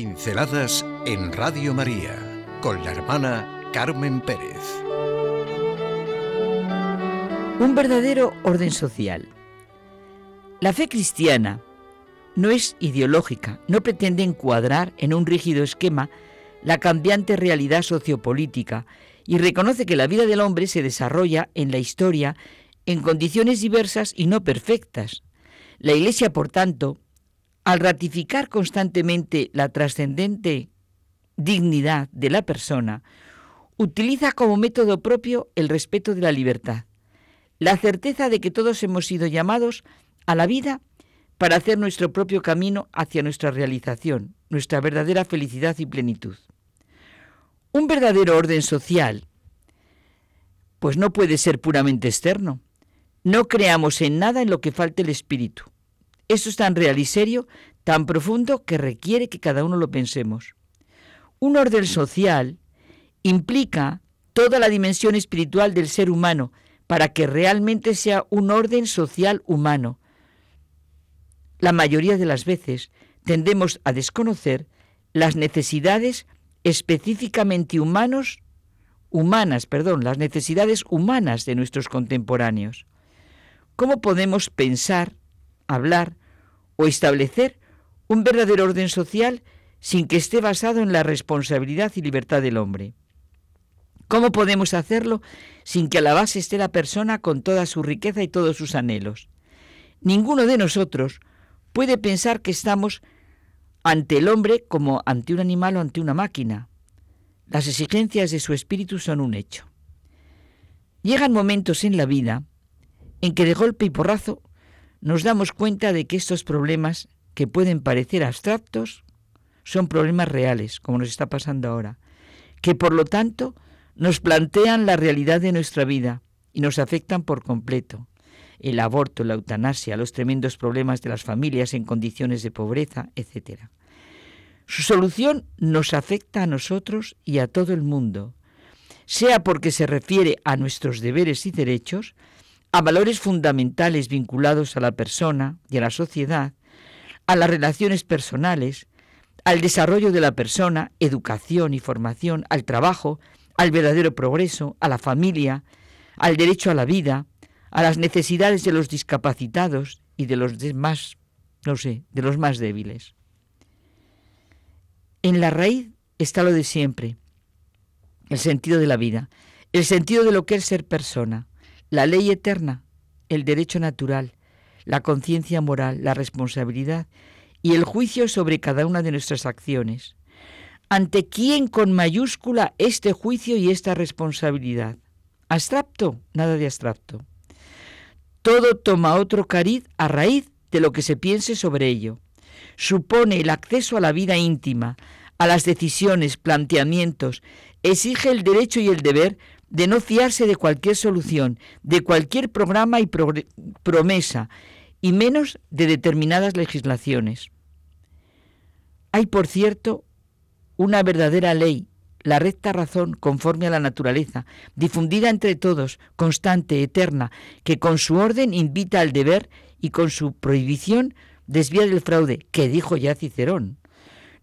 Pinceladas en Radio María con la hermana Carmen Pérez. Un verdadero orden social. La fe cristiana no es ideológica, no pretende encuadrar en un rígido esquema la cambiante realidad sociopolítica y reconoce que la vida del hombre se desarrolla en la historia en condiciones diversas y no perfectas. La Iglesia, por tanto, al ratificar constantemente la trascendente dignidad de la persona, utiliza como método propio el respeto de la libertad, la certeza de que todos hemos sido llamados a la vida para hacer nuestro propio camino hacia nuestra realización, nuestra verdadera felicidad y plenitud. Un verdadero orden social, pues no puede ser puramente externo. No creamos en nada en lo que falte el espíritu. Esto es tan real y serio, tan profundo, que requiere que cada uno lo pensemos. Un orden social implica toda la dimensión espiritual del ser humano para que realmente sea un orden social humano. La mayoría de las veces tendemos a desconocer las necesidades específicamente humanos, humanas, perdón, las necesidades humanas de nuestros contemporáneos. ¿Cómo podemos pensar, hablar o establecer un verdadero orden social sin que esté basado en la responsabilidad y libertad del hombre. ¿Cómo podemos hacerlo sin que a la base esté la persona con toda su riqueza y todos sus anhelos? Ninguno de nosotros puede pensar que estamos ante el hombre como ante un animal o ante una máquina. Las exigencias de su espíritu son un hecho. Llegan momentos en la vida en que de golpe y porrazo nos damos cuenta de que estos problemas, que pueden parecer abstractos, son problemas reales, como nos está pasando ahora, que por lo tanto nos plantean la realidad de nuestra vida y nos afectan por completo. El aborto, la eutanasia, los tremendos problemas de las familias en condiciones de pobreza, etc. Su solución nos afecta a nosotros y a todo el mundo, sea porque se refiere a nuestros deberes y derechos, a valores fundamentales vinculados a la persona y a la sociedad, a las relaciones personales, al desarrollo de la persona, educación y formación, al trabajo, al verdadero progreso, a la familia, al derecho a la vida, a las necesidades de los discapacitados y de los demás, no sé, de los más débiles. En la raíz está lo de siempre, el sentido de la vida, el sentido de lo que es ser persona, la ley eterna, el derecho natural, la conciencia moral, la responsabilidad y el juicio sobre cada una de nuestras acciones. ¿Ante quién con mayúscula este juicio y esta responsabilidad? ¿Abstracto? Nada de abstracto. Todo toma otro cariz a raíz de lo que se piense sobre ello. Supone el acceso a la vida íntima, a las decisiones, planteamientos, exige el derecho y el deber de no fiarse de cualquier solución, de cualquier programa y promesa, y menos de determinadas legislaciones. Hay, por cierto, una verdadera ley, la recta razón conforme a la naturaleza, difundida entre todos, constante, eterna, que con su orden invita al deber y con su prohibición desvía del fraude, que dijo ya Cicerón.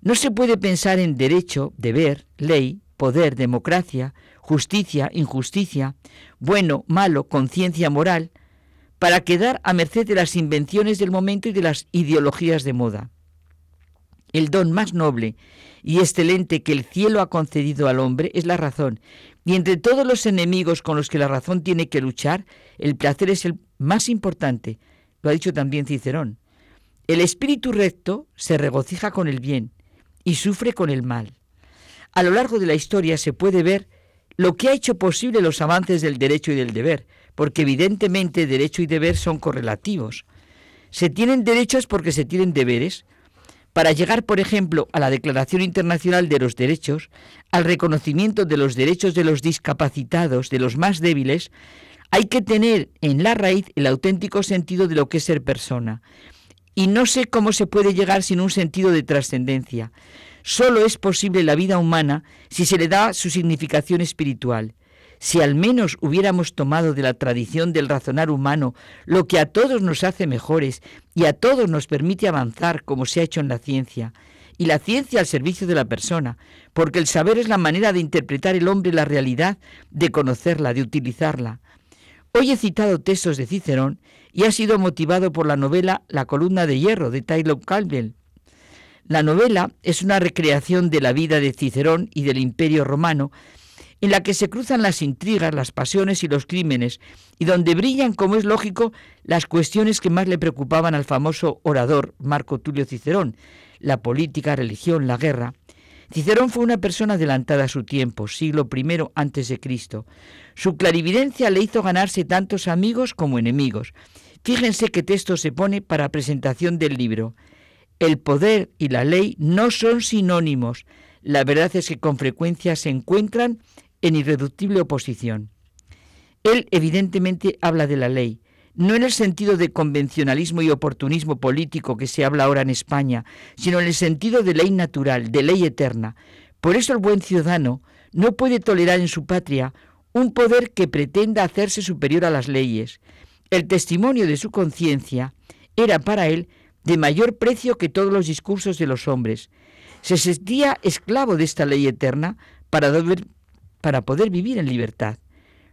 No se puede pensar en derecho, deber, ley, poder, democracia, justicia, injusticia, bueno, malo, conciencia moral, para quedar a merced de las invenciones del momento y de las ideologías de moda. El don más noble y excelente que el cielo ha concedido al hombre es la razón, y entre todos los enemigos con los que la razón tiene que luchar, el placer es el más importante, lo ha dicho también Cicerón. El espíritu recto se regocija con el bien y sufre con el mal. A lo largo de la historia se puede ver lo que ha hecho posible los avances del derecho y del deber, porque evidentemente derecho y deber son correlativos. Se tienen derechos porque se tienen deberes. Para llegar, por ejemplo, a la Declaración Internacional de los Derechos, al reconocimiento de los derechos de los discapacitados, de los más débiles, hay que tener en la raíz el auténtico sentido de lo que es ser persona. Y no sé cómo se puede llegar sin un sentido de trascendencia. Solo es posible la vida humana si se le da su significación espiritual. Si al menos hubiéramos tomado de la tradición del razonar humano lo que a todos nos hace mejores y a todos nos permite avanzar como se ha hecho en la ciencia, y la ciencia al servicio de la persona, porque el saber es la manera de interpretar el hombre la realidad, de conocerla, de utilizarla. Hoy he citado textos de Cicerón y ha sido motivado por la novela La columna de hierro de Tyler Calvel. La novela es una recreación de la vida de Cicerón y del Imperio romano, en la que se cruzan las intrigas, las pasiones y los crímenes, y donde brillan, como es lógico, las cuestiones que más le preocupaban al famoso orador Marco Tulio Cicerón, la política, religión, la guerra. Cicerón fue una persona adelantada a su tiempo, siglo I antes de Cristo. Su clarividencia le hizo ganarse tantos amigos como enemigos. Fíjense qué texto se pone para presentación del libro. El poder y la ley no son sinónimos. La verdad es que con frecuencia se encuentran en irreductible oposición. Él evidentemente habla de la ley, no en el sentido de convencionalismo y oportunismo político que se habla ahora en España, sino en el sentido de ley natural, de ley eterna. Por eso el buen ciudadano no puede tolerar en su patria un poder que pretenda hacerse superior a las leyes. El testimonio de su conciencia era para él de mayor precio que todos los discursos de los hombres. Se sentía esclavo de esta ley eterna para, para poder vivir en libertad,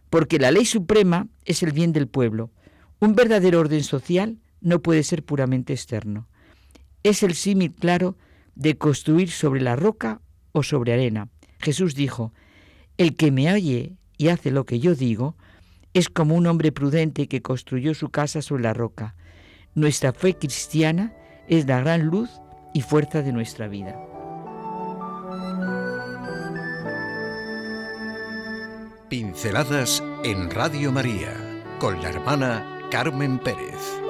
porque la ley suprema es el bien del pueblo. Un verdadero orden social no puede ser puramente externo. Es el símil claro de construir sobre la roca o sobre arena. Jesús dijo, el que me oye y hace lo que yo digo, es como un hombre prudente que construyó su casa sobre la roca. Nuestra fe cristiana es la gran luz y fuerza de nuestra vida. Pinceladas en Radio María con la hermana Carmen Pérez.